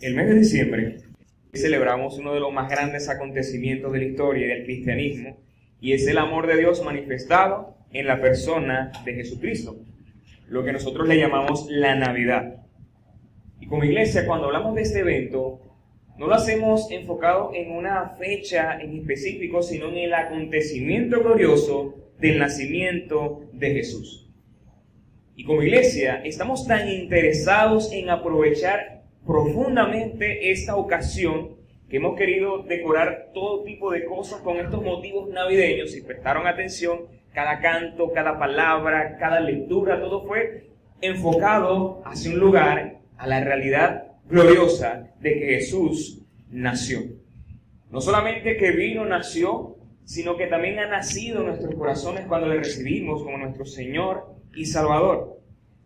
El mes de diciembre celebramos uno de los más grandes acontecimientos de la historia del cristianismo y es el amor de Dios manifestado en la persona de Jesucristo, lo que nosotros le llamamos la Navidad. Y como iglesia, cuando hablamos de este evento, no lo hacemos enfocado en una fecha en específico, sino en el acontecimiento glorioso del nacimiento de Jesús. Y como iglesia, estamos tan interesados en aprovechar profundamente esta ocasión que hemos querido decorar todo tipo de cosas con estos motivos navideños. Si prestaron atención, cada canto, cada palabra, cada lectura, todo fue enfocado hacia un lugar, a la realidad gloriosa de que Jesús nació. No solamente que vino, nació, sino que también ha nacido en nuestros corazones cuando le recibimos como nuestro Señor y Salvador.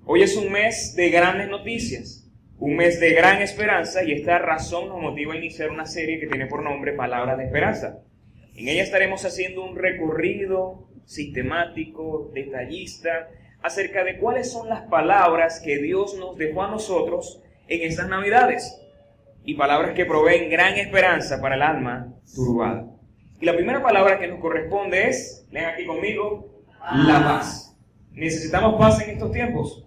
Hoy es un mes de grandes noticias, un mes de gran esperanza y esta razón nos motiva a iniciar una serie que tiene por nombre Palabras de Esperanza. En ella estaremos haciendo un recorrido sistemático, detallista, acerca de cuáles son las palabras que Dios nos dejó a nosotros en estas Navidades y palabras que proveen gran esperanza para el alma turbada. Y la primera palabra que nos corresponde es, lean aquí conmigo, la paz. ¿Necesitamos paz en estos tiempos?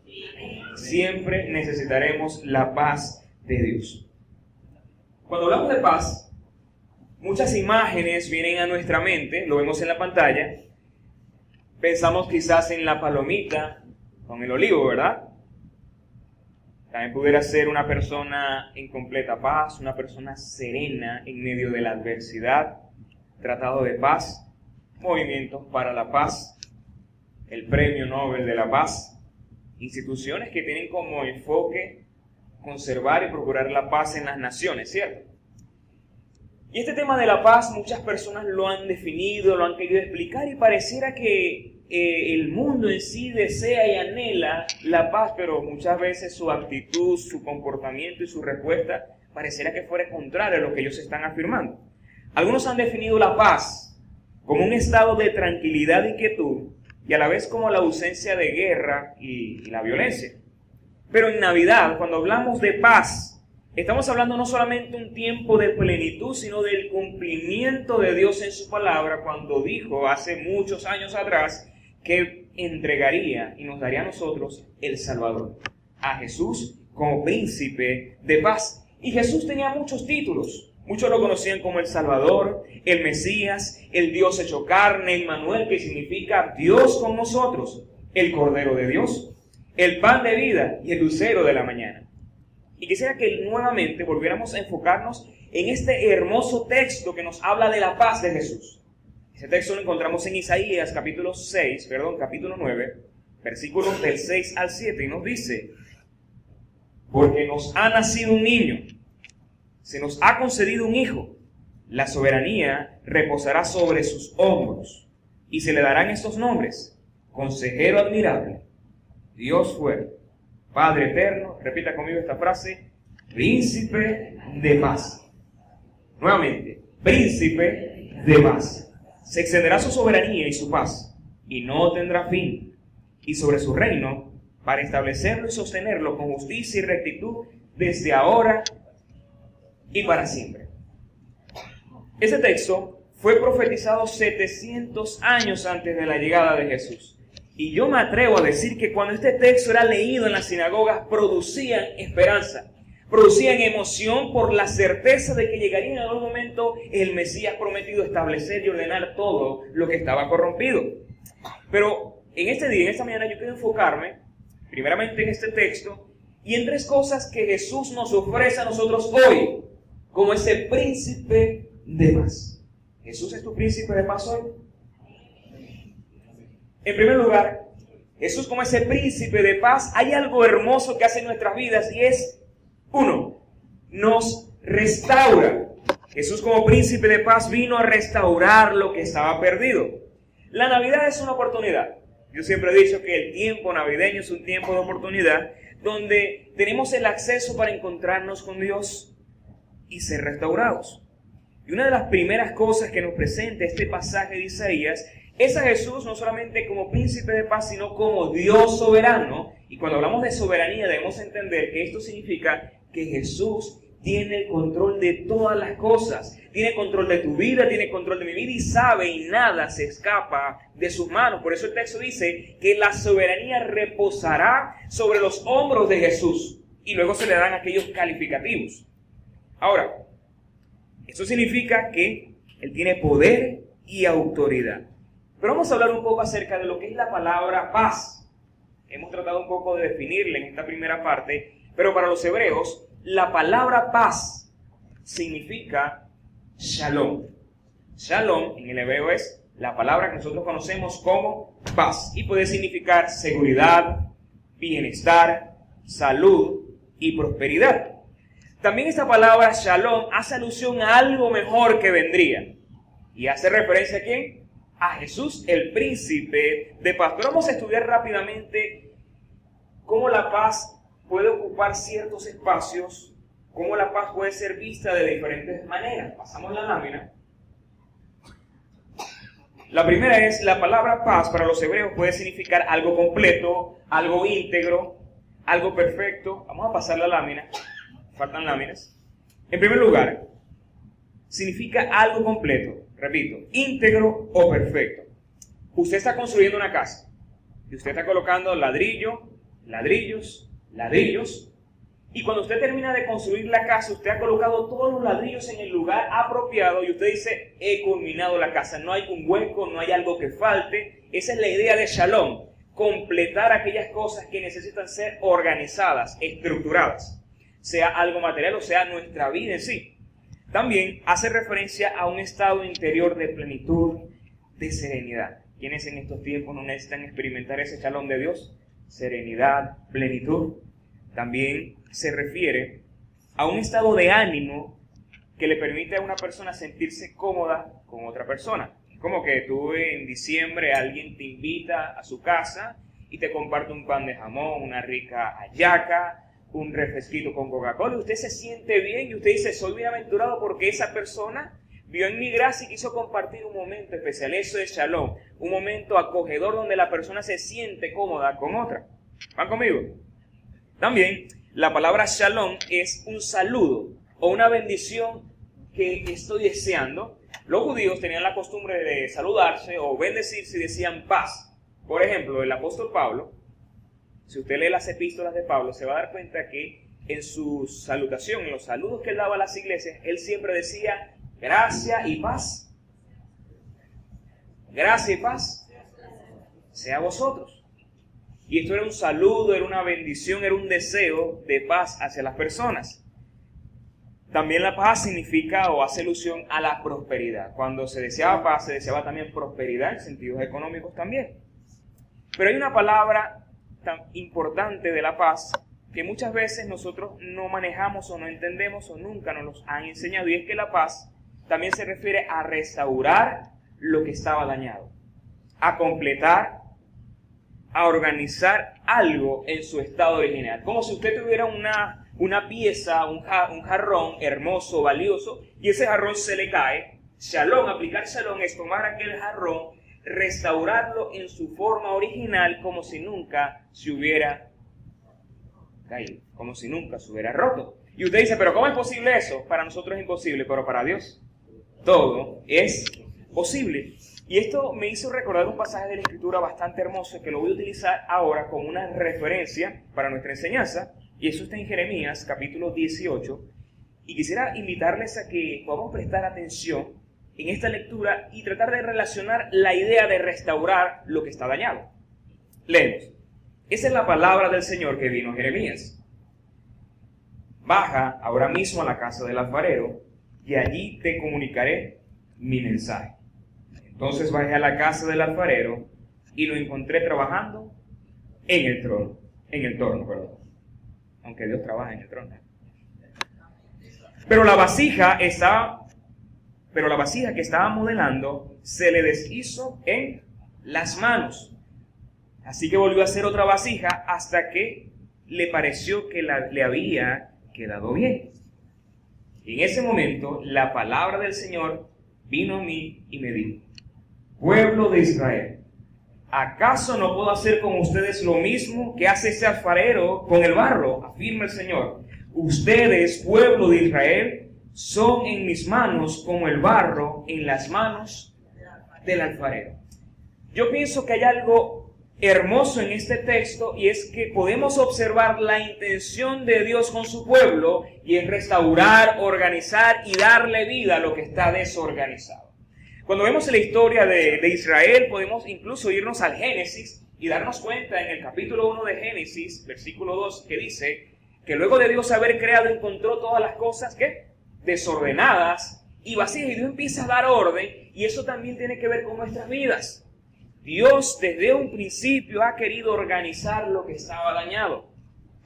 Siempre necesitaremos la paz de Dios. Cuando hablamos de paz, muchas imágenes vienen a nuestra mente, lo vemos en la pantalla. Pensamos quizás en la palomita con el olivo, ¿verdad? También pudiera ser una persona en completa paz, una persona serena en medio de la adversidad, tratado de paz, movimientos para la paz, el Premio Nobel de la Paz, instituciones que tienen como enfoque conservar y procurar la paz en las naciones, ¿cierto? Y este tema de la paz muchas personas lo han definido, lo han querido explicar y pareciera que eh, el mundo en sí desea y anhela la paz, pero muchas veces su actitud, su comportamiento y su respuesta pareciera que fuera contrario a lo que ellos están afirmando. Algunos han definido la paz como un estado de tranquilidad y quietud y a la vez como la ausencia de guerra y, la violencia. Pero en Navidad, cuando hablamos de paz, Estamos hablando no solamente un tiempo de plenitud, sino del cumplimiento de Dios en su palabra cuando dijo hace muchos años atrás que entregaría y nos daría a nosotros el Salvador, a Jesús como príncipe de paz. Y Jesús tenía muchos títulos. Muchos lo conocían como el Salvador, el Mesías, el Dios hecho carne, el Manuel, que significa Dios con nosotros, el Cordero de Dios, el pan de vida y el lucero de la mañana. Y quisiera que nuevamente volviéramos a enfocarnos en este hermoso texto que nos habla de la paz de Jesús. Ese texto lo encontramos en Isaías capítulo 6, perdón, capítulo 9, versículos del 6 al 7, y nos dice, porque nos ha nacido un niño, se nos ha concedido un hijo, la soberanía reposará sobre sus hombros, y se le darán estos nombres, consejero admirable, Dios fuerte, Padre eterno, repita conmigo esta frase, príncipe de paz. Nuevamente, príncipe de paz. Se extenderá su soberanía y su paz, y no tendrá fin. Y sobre su reino, para establecerlo y sostenerlo con justicia y rectitud desde ahora y para siempre. Ese texto fue profetizado 700 años antes de la llegada de Jesús. Y yo me atrevo a decir que cuando este texto era leído en las sinagogas, producían esperanza producían emoción por la certeza de que llegaría en algún momento el Mesías prometido establecer y ordenar todo lo que estaba corrompido. Pero en este día, en esta mañana, yo quiero enfocarme primeramente en este texto y en tres cosas que Jesús nos ofrece a nosotros hoy como ese príncipe de paz. ¿Jesús es tu príncipe de paz hoy? En primer lugar, Jesús como ese príncipe de paz, hay algo hermoso que hace en nuestras vidas y es uno, nos restaura. Jesús como príncipe de paz vino a restaurar lo que estaba perdido. La Navidad es una oportunidad. Yo siempre he dicho que el tiempo navideño es un tiempo de oportunidad donde tenemos el acceso para encontrarnos con Dios y ser restaurados. Y una de las primeras cosas que nos presenta este pasaje de Isaías es a Jesús no solamente como príncipe de paz, sino como Dios soberano. Y cuando hablamos de soberanía debemos entender que esto significa que Jesús tiene el control de todas las cosas. Tiene control de tu vida, tiene control de mi vida y sabe y nada se escapa de sus manos. Por eso el texto dice que la soberanía reposará sobre los hombros de Jesús. Y luego se le dan aquellos calificativos. Ahora, eso significa que Él tiene poder y autoridad. Pero vamos a hablar un poco acerca de lo que es la palabra paz. Hemos tratado un poco de definirla en esta primera parte, pero para los hebreos la palabra paz significa shalom. Shalom en el hebreo es la palabra que nosotros conocemos como paz y puede significar seguridad, bienestar, salud y prosperidad. También esta palabra shalom hace alusión a algo mejor que vendría. ¿Y hace referencia a quién? A Jesús, el príncipe de paz. Pero vamos a estudiar rápidamente cómo la paz puede ocupar ciertos espacios, cómo la paz puede ser vista de diferentes maneras. Pasamos la lámina. La primera es, la palabra paz para los hebreos puede significar algo completo, algo íntegro, algo perfecto. Vamos a pasar la lámina. Faltan láminas. En primer lugar, significa algo completo, repito, íntegro o perfecto. Usted está construyendo una casa y usted está colocando ladrillo, ladrillos, ladrillos. Y cuando usted termina de construir la casa, usted ha colocado todos los ladrillos en el lugar apropiado y usted dice, he culminado la casa. No hay un hueco, no hay algo que falte. Esa es la idea de Shalom. Completar aquellas cosas que necesitan ser organizadas, estructuradas. Sea algo material o sea nuestra vida en sí. También hace referencia a un estado interior de plenitud, de serenidad. ¿Quiénes en estos tiempos no necesitan experimentar ese Shalom de Dios? Serenidad, plenitud también se refiere a un estado de ánimo que le permite a una persona sentirse cómoda con otra persona. Como que tú en diciembre alguien te invita a su casa y te comparte un pan de jamón, una rica ayaca, un refresquito con Coca-Cola, y usted se siente bien y usted dice, soy bienaventurado porque esa persona vio en mi gracia y quiso compartir un momento especial. Eso es shalom, un momento acogedor donde la persona se siente cómoda con otra. ¿Van conmigo? También la palabra shalom es un saludo o una bendición que estoy deseando. Los judíos tenían la costumbre de saludarse o bendecirse y decían paz. Por ejemplo, el apóstol Pablo, si usted lee las epístolas de Pablo, se va a dar cuenta que en su salutación, en los saludos que él daba a las iglesias, él siempre decía gracia y paz. Gracia y paz sea vosotros. Y esto era un saludo, era una bendición, era un deseo de paz hacia las personas. También la paz significa o hace alusión a la prosperidad. Cuando se deseaba paz, se deseaba también prosperidad en sentidos económicos también. Pero hay una palabra tan importante de la paz que muchas veces nosotros no manejamos o no entendemos o nunca nos han enseñado. Y es que la paz también se refiere a restaurar lo que estaba dañado, a completar a organizar algo en su estado original. Como si usted tuviera una, una pieza, un, un jarrón hermoso, valioso, y ese jarrón se le cae. Shalom, aplicar shalom es tomar aquel jarrón, restaurarlo en su forma original como si nunca se hubiera caído, como si nunca se hubiera roto. Y usted dice, pero ¿cómo es posible eso? Para nosotros es imposible, pero para Dios todo es posible. Y esto me hizo recordar un pasaje de la Escritura bastante hermoso que lo voy a utilizar ahora como una referencia para nuestra enseñanza. Y eso está en Jeremías capítulo 18. Y quisiera invitarles a que podamos prestar atención en esta lectura y tratar de relacionar la idea de restaurar lo que está dañado. Leemos. Esa es la palabra del Señor que vino a Jeremías. Baja ahora mismo a la casa del alfarero y allí te comunicaré mi mensaje. Entonces bajé a la casa del alfarero y lo encontré trabajando en el trono, en el torno, perdón. Aunque Dios trabaja en el trono. Pero la vasija estaba, pero la vasija que estaba modelando se le deshizo en las manos. Así que volvió a hacer otra vasija hasta que le pareció que le había quedado bien. En ese momento la palabra del Señor vino a mí y me dijo, pueblo de Israel, ¿acaso no puedo hacer con ustedes lo mismo que hace ese alfarero con el barro? Afirma el Señor. ustedes, pueblo de Israel, son en mis manos como el barro en las manos del alfarero. Yo pienso que hay algo hermoso en este texto y es que podemos observar la intención de Dios con su pueblo y es restaurar, organizar y darle vida a lo que está desorganizado. Cuando vemos la historia de, Israel podemos incluso irnos al Génesis y darnos cuenta en el capítulo 1 de Génesis, versículo 2, que dice que luego de Dios haber creado encontró todas las cosas que desordenadas y vacías y Dios empieza a dar orden y eso también tiene que ver con nuestras vidas. Dios desde un principio ha querido organizar lo que estaba dañado.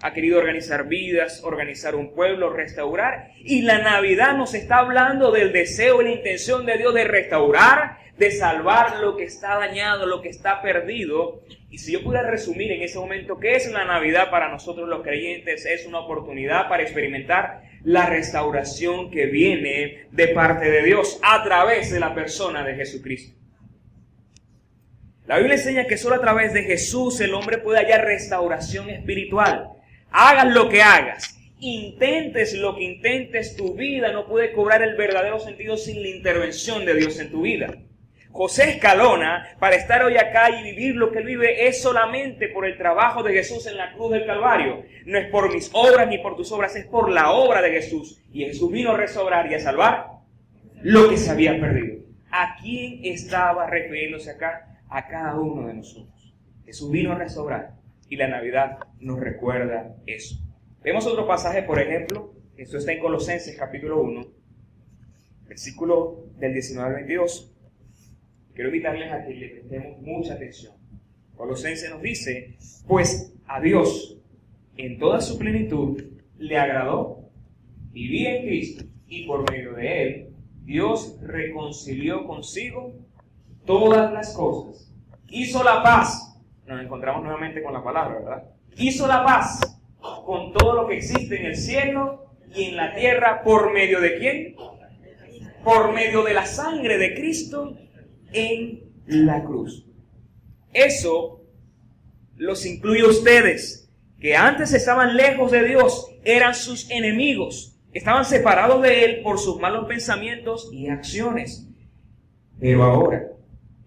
Ha querido organizar vidas, organizar un pueblo, restaurar. Y la Navidad nos está hablando del deseo y la intención de Dios de restaurar, de salvar lo que está dañado, lo que está perdido. Y si yo pudiera resumir en ese momento qué es la Navidad para nosotros los creyentes, es una oportunidad para experimentar la restauración que viene de parte de Dios a través de la persona de Jesucristo. La Biblia enseña que solo a través de Jesús el hombre puede hallar restauración espiritual. Hagas lo que hagas, intentes lo que intentes, tu vida no puede cobrar el verdadero sentido sin la intervención de Dios en tu vida. José Escalona, para estar hoy acá y vivir lo que él vive, es solamente por el trabajo de Jesús en la cruz del Calvario. No es por mis obras ni por tus obras, es por la obra de Jesús. Y Jesús vino a restaurar y a salvar lo que se había perdido. ¿A quién estaba refiriéndose acá? a cada uno de nosotros. Jesús vino a restaurar y la Navidad nos recuerda eso. Vemos otro pasaje, por ejemplo, esto está en Colosenses capítulo 1, versículo del 19 al 22. Quiero invitarles a que le prestemos mucha atención. Colosenses nos dice, pues a Dios en toda su plenitud le agradó vivir en Cristo y por medio de él Dios reconcilió consigo todas las cosas. Hizo la paz. Nos encontramos nuevamente con la palabra, ¿verdad? Hizo la paz con todo lo que existe en el cielo y en la tierra por medio de quién? Por medio de la sangre de Cristo en la cruz. Eso los incluye a ustedes, que antes estaban lejos de Dios, eran sus enemigos, estaban separados de Él por sus malos pensamientos y acciones. Pero ahora,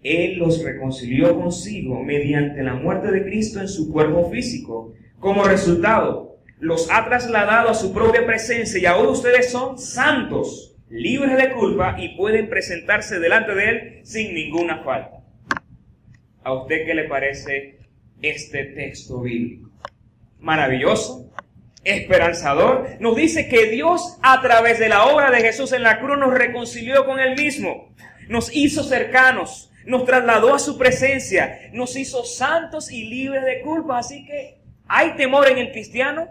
él los reconcilió consigo mediante la muerte de Cristo en su cuerpo físico. Como resultado, los ha trasladado a su propia presencia y ahora ustedes son santos, libres de culpa y pueden presentarse delante de Él sin ninguna falta. ¿A usted qué le parece este texto bíblico? Maravilloso, esperanzador. Nos dice que Dios a través de la obra de Jesús en la cruz nos reconcilió con Él mismo, nos hizo cercanos, nos trasladó a su presencia, nos hizo santos y libres de culpa. Así que, ¿hay temor en el cristiano?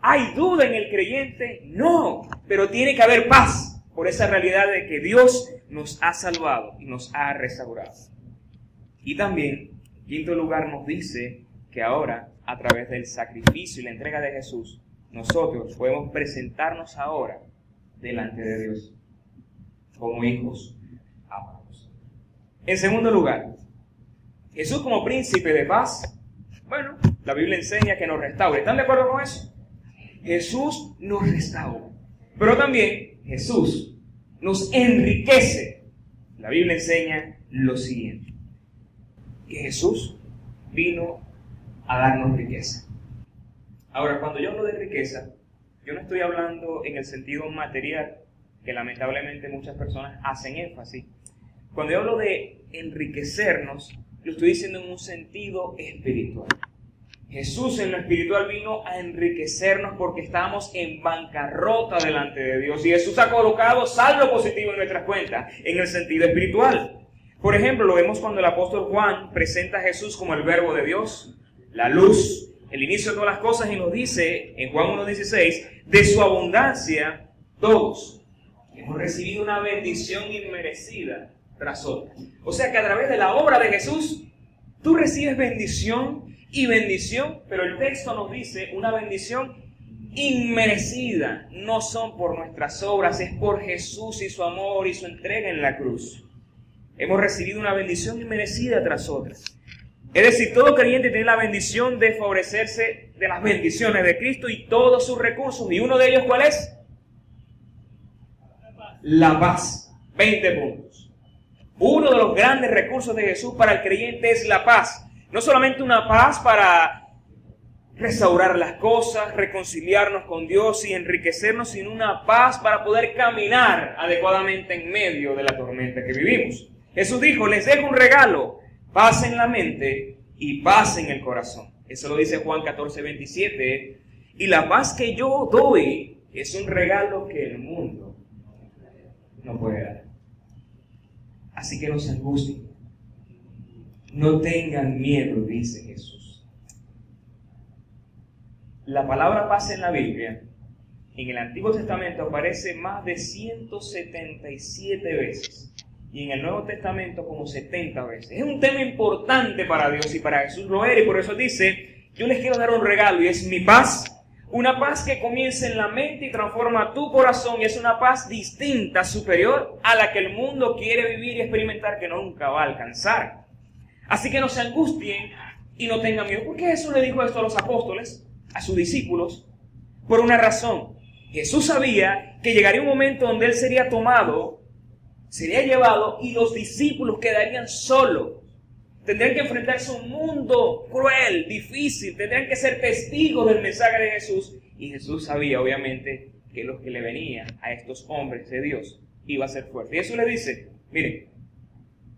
¿Hay duda en el creyente? No, pero tiene que haber paz por esa realidad de que Dios nos ha salvado y nos ha restaurado. Y también, en quinto lugar, nos dice que ahora, a través del sacrificio y la entrega de Jesús, nosotros podemos presentarnos ahora delante de Dios como hijos en segundo lugar, Jesús como príncipe de paz, bueno, la Biblia enseña que nos restaure. ¿Están de acuerdo con eso? Jesús nos restaura. Pero también Jesús nos enriquece. La Biblia enseña lo siguiente. Que Jesús vino a darnos riqueza. Ahora, cuando yo hablo de riqueza, yo no estoy hablando en el sentido material, que lamentablemente muchas personas hacen énfasis, cuando yo hablo de enriquecernos, lo estoy diciendo en un sentido espiritual. Jesús en lo espiritual vino a enriquecernos porque estábamos en bancarrota delante de Dios. Y Jesús ha colocado saldo positivo en nuestras cuentas, en el sentido espiritual. Por ejemplo, lo vemos cuando el apóstol Juan presenta a Jesús como el verbo de Dios, la luz, el inicio de todas las cosas y nos dice en Juan 1.16, de su abundancia todos hemos recibido una bendición inmerecida tras otra. O sea que a través de la obra de Jesús, tú recibes bendición y bendición, pero el texto nos dice una bendición inmerecida. No son por nuestras obras, es por Jesús y su amor y su entrega en la cruz. Hemos recibido una bendición inmerecida tras otra. Es decir, todo creyente tiene la bendición de favorecerse de las bendiciones de Cristo y todos sus recursos. ¿Y uno de ellos cuál es? La paz. 20 puntos. Uno de los grandes recursos de Jesús para el creyente es la paz. No solamente una paz para restaurar las cosas, reconciliarnos con Dios y enriquecernos, sino una paz para poder caminar adecuadamente en medio de la tormenta que vivimos. Jesús dijo, les dejo un regalo, paz en la mente y paz en el corazón. Eso lo dice Juan 14, 27. Y la paz que yo doy es un regalo que el mundo no puede dar. Así que no se angustien. No tengan miedo, dice Jesús. La palabra paz en la Biblia, en el Antiguo Testamento aparece más de 177 veces y en el Nuevo Testamento como 70 veces. Es un tema importante para Dios y para Jesús lo era y por eso dice, yo les quiero dar un regalo y es mi paz. Una paz que comienza en la mente y transforma tu corazón y es una paz distinta, superior a la que el mundo quiere vivir y experimentar que nunca va a alcanzar. Así que no se angustien y no tengan miedo. ¿Por qué Jesús le dijo esto a los apóstoles, a sus discípulos? Por una razón. Jesús sabía que llegaría un momento donde Él sería tomado sería llevado y los discípulos quedarían solos. Tendrían que enfrentarse a un mundo cruel, difícil, tendrían que ser testigos del mensaje de Jesús. Y Jesús sabía, obviamente, que los que le venían a estos hombres de Dios iba a ser fuerte. Y eso le dice, miren,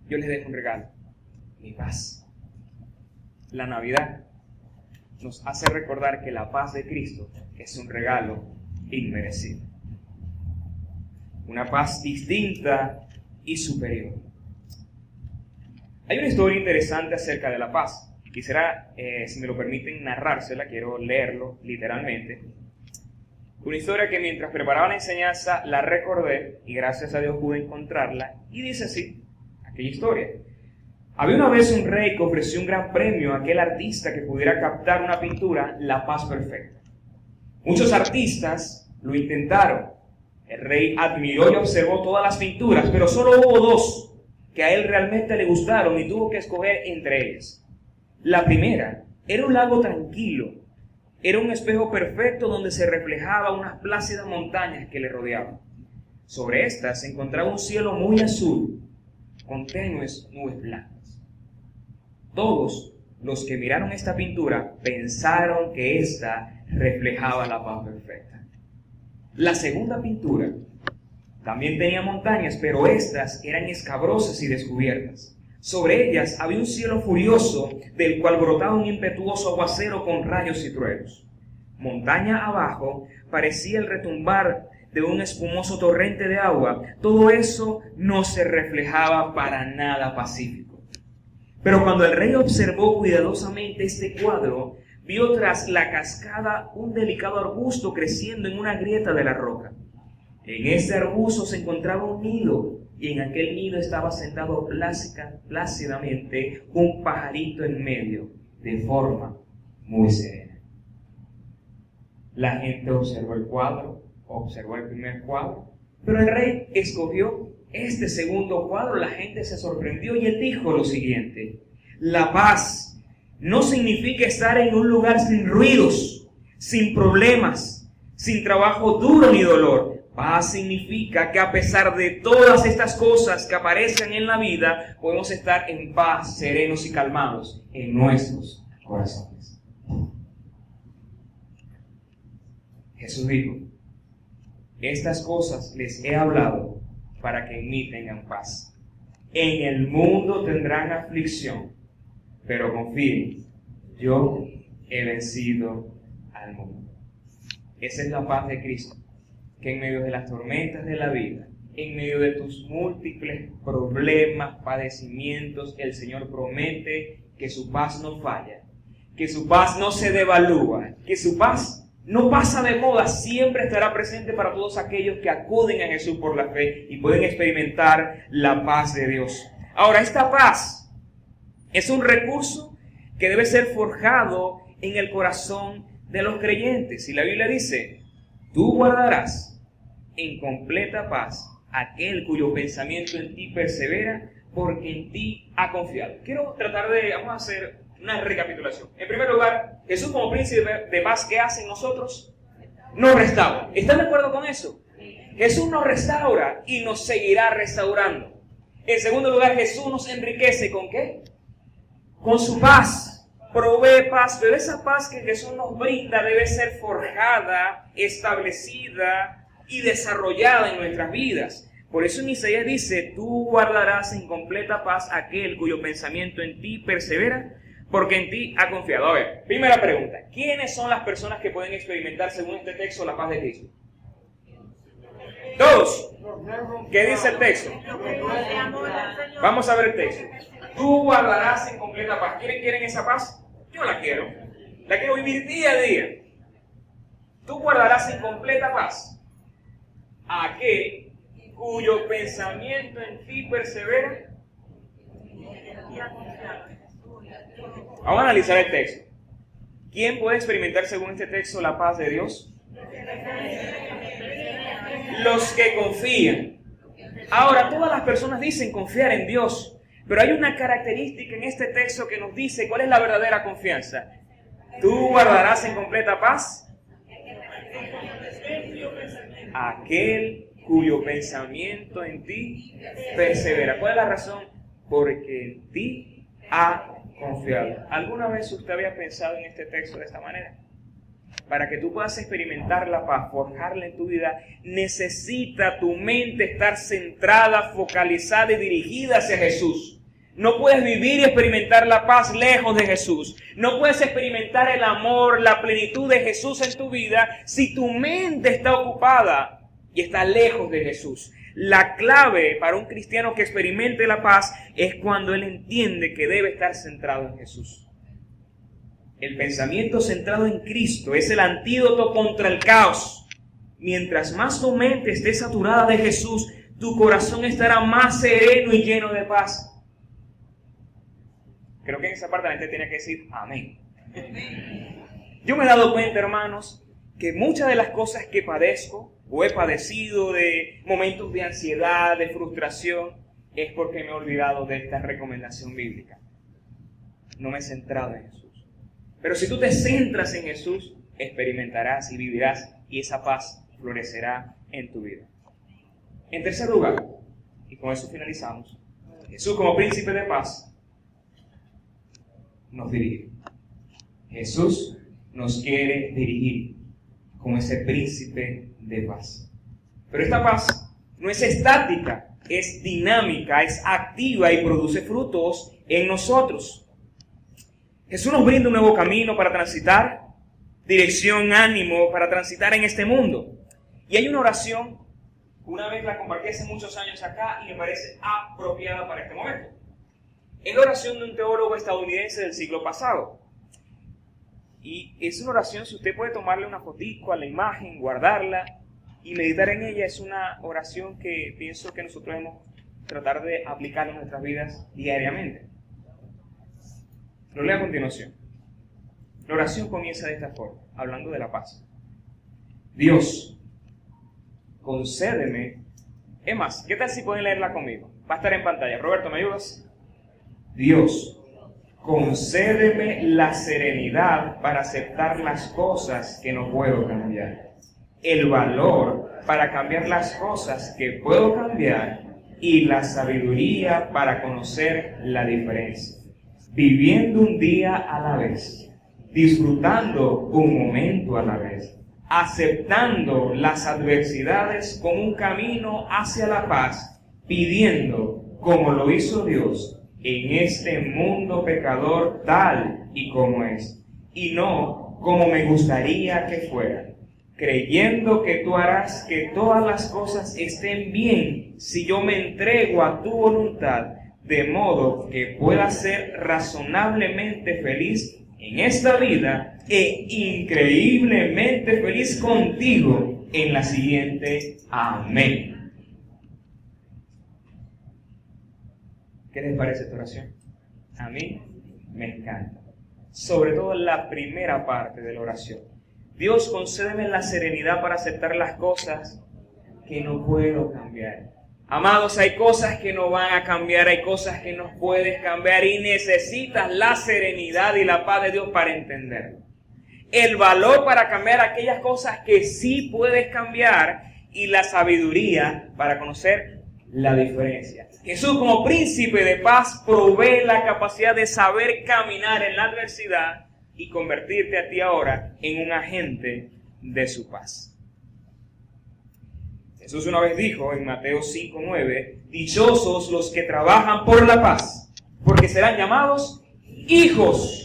yo les dejo un regalo, mi paz. La Navidad nos hace recordar que la paz de Cristo es un regalo inmerecido una paz distinta y superior. Hay una historia interesante acerca de la paz. Quisiera, eh, si me lo permiten, narrársela, quiero leerlo literalmente. Una historia que mientras preparaba la enseñanza la recordé y gracias a Dios pude encontrarla y dice así, aquella historia. Había una vez un rey que ofreció un gran premio a aquel artista que pudiera captar una pintura, la paz perfecta. Muchos artistas lo intentaron, el rey admiró y observó todas las pinturas, pero solo hubo dos que a él realmente le gustaron y tuvo que escoger entre ellas. La primera era un lago tranquilo, era un espejo perfecto donde se reflejaba unas plácidas montañas que le rodeaban. Sobre estas se encontraba un cielo muy azul, con tenues nubes blancas. Todos los que miraron esta pintura pensaron que ésta reflejaba la paz perfecta. La segunda pintura también tenía montañas, pero estas eran escabrosas y descubiertas. Sobre ellas había un cielo furioso, del cual brotaba un impetuoso aguacero con rayos y truenos. Montaña abajo parecía el retumbar de un espumoso torrente de agua. Todo eso no se reflejaba para nada pacífico. Pero cuando el rey observó cuidadosamente este cuadro, vio tras la cascada un delicado arbusto creciendo en una grieta de la roca. En ese arbusto se encontraba un nido y en aquel nido estaba sentado plácidamente un pajarito en medio, de forma muy serena. La gente observó el cuadro, observó el primer cuadro, pero el rey escogió este segundo cuadro. La gente se sorprendió y él dijo lo siguiente, la paz no significa estar en un lugar sin ruidos, sin problemas, sin trabajo duro ni dolor. Paz significa que a pesar de todas estas cosas que aparecen en la vida, podemos estar en paz, serenos y calmados en nuestros corazones. Jesús dijo, estas cosas les he hablado para que en mí tengan paz. En el mundo tendrán aflicción, pero confíen, yo he vencido al mundo. Esa es la paz de Cristo, que en medio de las tormentas de la vida, en medio de tus múltiples problemas, padecimientos, el Señor promete que su paz no falla, que su paz no se devalúa, que su paz no pasa de moda, siempre estará presente para todos aquellos que acuden a Jesús por la fe y pueden experimentar la paz de Dios. Ahora, esta paz es un recurso que debe ser forjado en el corazón de los creyentes. Y la Biblia dice, tú guardarás en completa paz aquel cuyo pensamiento en ti persevera porque en ti ha confiado. Quiero tratar de, vamos a hacer una recapitulación. En primer lugar, Jesús como príncipe de paz, ¿qué hace en nosotros? Nos restaura. ¿Están de acuerdo con eso? Jesús nos restaura y nos seguirá restaurando. En segundo lugar, Jesús nos enriquece con qué? Con su paz. Provee paz, pero esa paz que Jesús nos brinda debe ser forjada, establecida y desarrollada en nuestras vidas. Por eso en Isaías dice, tú guardarás en completa paz aquel cuyo pensamiento en ti persevera, porque en ti ha confiado. A ver, primera pregunta, ¿quiénes son las personas que pueden experimentar según este texto la paz de Cristo? Todos. ¿Qué dice el texto? Vamos a ver el texto. Tú guardarás en completa paz. ¿Quiénes quieren esa paz? Yo la quiero. La quiero vivir día a día. Tú guardarás en completa paz a aquel cuyo pensamiento en ti persevera. Vamos a analizar el texto. ¿Quién puede experimentar según este texto la paz de Dios? Los que confían. Ahora, todas las personas dicen confiar en Dios, pero hay una característica en este texto que nos dice cuál es la verdadera confianza. Tú guardarás en completa paz aquel cuyo pensamiento en ti persevera. ¿Cuál es la razón? Porque en ti ha confiado. ¿Alguna vez usted había pensado en este texto de esta manera? Para que tú puedas experimentar la paz, forjarla en tu vida, necesita tu mente estar centrada, focalizada y dirigida hacia Jesús. No puedes vivir y experimentar la paz lejos de Jesús. No puedes experimentar el amor, la plenitud de Jesús en tu vida si tu mente está ocupada y está lejos de Jesús. La clave para un cristiano que experimente la paz es cuando él entiende que debe estar centrado en Jesús. El pensamiento centrado en Cristo es el antídoto contra el caos. Mientras más tu mente esté saturada de Jesús, tu corazón estará más sereno y lleno de paz. Creo que en esa parte la gente tiene que decir amén. Yo me he dado cuenta, hermanos, que muchas de las cosas que padezco o he padecido de momentos de ansiedad, de frustración, es porque me he olvidado de esta recomendación bíblica. No me he centrado en Jesús. Pero si tú te centras en Jesús, experimentarás y vivirás y esa paz florecerá en tu vida. En tercer lugar, y con eso finalizamos, Jesús como príncipe de paz nos dirige. Jesús nos quiere dirigir como ese príncipe de paz. Pero esta paz no es estática, es dinámica, es activa y produce frutos en nosotros. Jesús nos brinda un nuevo camino para transitar, dirección, ánimo para transitar en este mundo. Y hay una oración, una vez la compartí hace muchos años acá y me parece apropiada para este momento. Es la oración de un teólogo estadounidense del siglo pasado. Y es una oración, si usted puede tomarle una fotico a la imagen, guardarla y meditar en ella, es una oración que pienso que nosotros debemos tratar de aplicar en nuestras vidas diariamente. Lo leo a continuación. La oración comienza de esta forma, hablando de la paz. Dios, concédeme. Es más, ¿qué tal si pueden leerla conmigo? Va a estar en pantalla. Roberto, ¿me ayudas? Dios, concédeme la serenidad para aceptar las cosas que no puedo cambiar, el valor para cambiar las cosas que puedo cambiar y la sabiduría para conocer la diferencia, viviendo un día a la vez, disfrutando un momento a la vez, aceptando las adversidades como un camino hacia la paz, pidiendo, como lo hizo Dios, en este mundo pecador tal y como es, y no como me gustaría que fuera, creyendo que tú harás que todas las cosas estén bien si yo me entrego a tu voluntad, de modo que pueda ser razonablemente feliz en esta vida e increíblemente feliz contigo en la siguiente. Amén. ¿Qué les parece esta oración? A mí me encanta. Sobre todo la primera parte de la oración. Dios, concédeme la serenidad para aceptar las cosas que no puedo cambiar. Amados, hay cosas que no van a cambiar, hay cosas que no puedes cambiar y necesitas la serenidad y la paz de Dios para entenderlo. El valor para cambiar aquellas cosas que sí puedes cambiar y la sabiduría para conocer la diferencia. Jesús como príncipe de paz provee la capacidad de saber caminar en la adversidad y convertirte a ti ahora en un agente de su paz. Jesús una vez dijo en Mateo 5:9, dichosos los que trabajan por la paz, porque serán llamados hijos.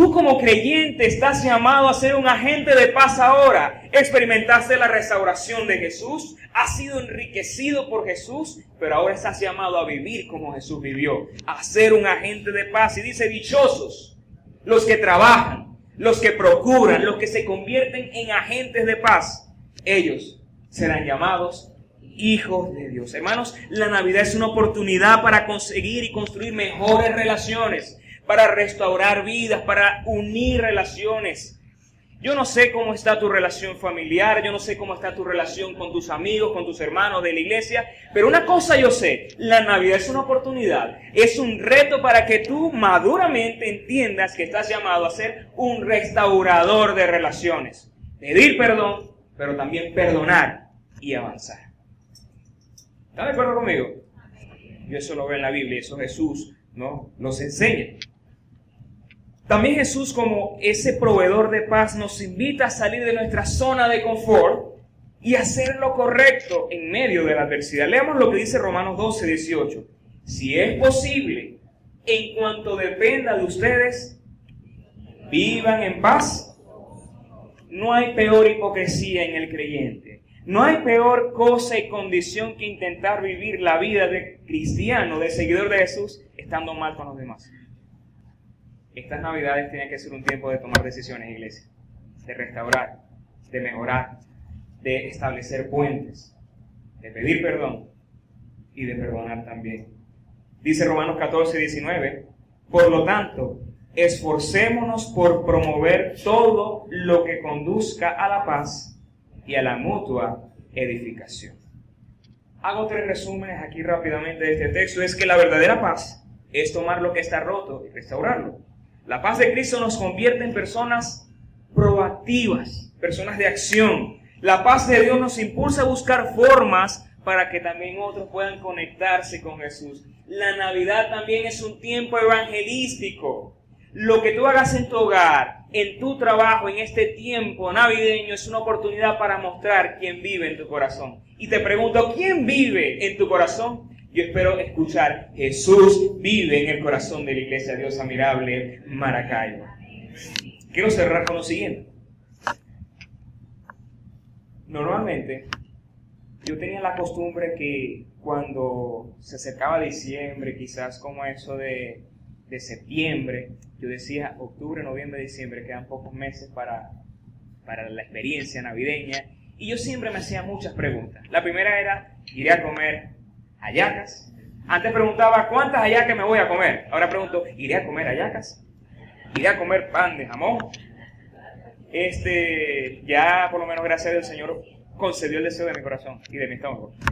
Tú como creyente estás llamado a ser un agente de paz ahora. Experimentaste la restauración de Jesús, has sido enriquecido por Jesús, pero ahora estás llamado a vivir como Jesús vivió, a ser un agente de paz. Y dice, dichosos los que trabajan, los que procuran, los que se convierten en agentes de paz. Ellos serán llamados hijos de Dios. Hermanos, la Navidad es una oportunidad para conseguir y construir mejores relaciones, para restaurar vidas, para unir relaciones. Yo no sé cómo está tu relación familiar, yo no sé cómo está tu relación con tus amigos, con tus hermanos de la iglesia, pero una cosa yo sé, la Navidad es una oportunidad, es un reto para que tú maduramente entiendas que estás llamado a ser un restaurador de relaciones. Pedir perdón, pero también perdonar y avanzar. ¿Están de acuerdo conmigo? Yo eso lo veo en la Biblia, eso Jesús ¿no? nos enseña. También Jesús como ese proveedor de paz nos invita a salir de nuestra zona de confort y hacer lo correcto en medio de la adversidad. Leamos lo que dice Romanos 12, 18. Si es posible, en cuanto dependa de ustedes, vivan en paz no hay peor hipocresía en el creyente. No hay peor cosa y condición que intentar vivir la vida de cristiano, de seguidor de Jesús, estando mal con los demás. Estas navidades tienen que ser un tiempo de tomar decisiones, iglesia. De restaurar, de mejorar, de establecer puentes, de pedir perdón y de perdonar también. Dice Romanos 14, 19, por lo tanto, esforcémonos por promover todo lo que conduzca a la paz y a la mutua edificación. Hago tres resúmenes aquí rápidamente de este texto. Es que la verdadera paz es tomar lo que está roto y restaurarlo. La paz de Cristo nos convierte en personas proactivas, personas de acción. La paz de Dios nos impulsa a buscar formas para que también otros puedan conectarse con Jesús. La Navidad también es un tiempo evangelístico. Lo que tú hagas en tu hogar, en tu trabajo, en este tiempo navideño, es una oportunidad para mostrar quién vive en tu corazón. Y te pregunto, ¿quién vive en tu corazón? Yo espero escuchar, Jesús vive en el corazón de la Iglesia Dios Admirable Maracaibo. Quiero cerrar con lo siguiente. Normalmente, yo tenía la costumbre que cuando se acercaba diciembre, quizás como eso de de septiembre, yo decía octubre, noviembre, diciembre, quedan pocos meses para, para la experiencia navideña. Y yo siempre me hacía muchas preguntas. La primera era, ¿iré a comer hallacas? Antes preguntaba, ¿cuántas hallacas me voy a comer? Ahora pregunto, ¿iré a comer hallacas? ¿Iré a comer pan de jamón? Este, ya por lo menos gracias a Dios el Señor concedió el deseo de mi corazón y de mi estómago.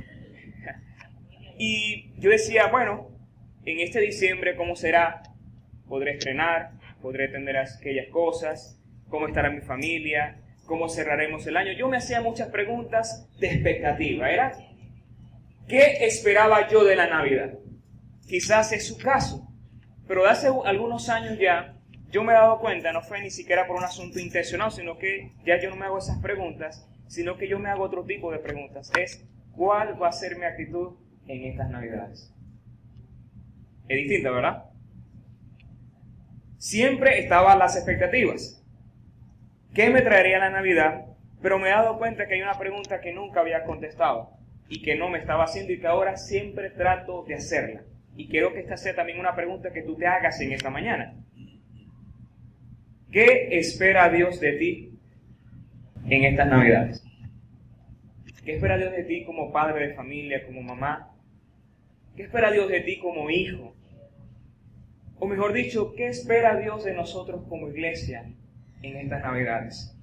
Y yo decía, bueno, en este diciembre, ¿cómo será? podré estrenar, podré atender aquellas cosas, cómo estará mi familia, cómo cerraremos el año. Yo me hacía muchas preguntas de expectativa. Era, ¿qué esperaba yo de la Navidad? Quizás es su caso, pero de hace algunos años ya yo me he dado cuenta, no fue ni siquiera por un asunto intencional, sino que ya yo no me hago esas preguntas, sino que yo me hago otro tipo de preguntas. Es, ¿cuál va a ser mi actitud en estas Navidades? Es distinta, ¿verdad? siempre estaban las expectativas. ¿Qué me traería la Navidad? Pero me he dado cuenta que hay una pregunta que nunca había contestado y que no me estaba haciendo y que ahora siempre trato de hacerla. Y quiero que esta sea también una pregunta que tú te hagas en esta mañana. ¿Qué espera Dios de ti en estas Navidades? ¿Qué espera Dios de ti como padre de familia, como mamá? ¿Qué espera Dios de ti como hijo? O mejor dicho, ¿qué espera Dios de nosotros como iglesia en estas Navidades?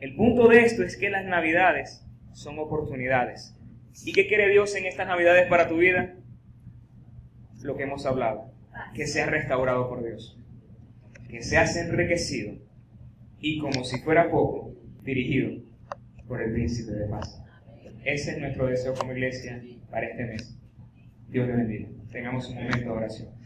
El punto de esto es que las Navidades son oportunidades ¿Y qué quiere Dios en estas Navidades para tu vida? Lo que hemos hablado, que seas restaurado por Dios, que seas enriquecido y como si fuera poco, dirigido por el príncipe de paz. Ese es nuestro deseo como iglesia para este mes. Dios le bendiga. Tengamos un momento de oración.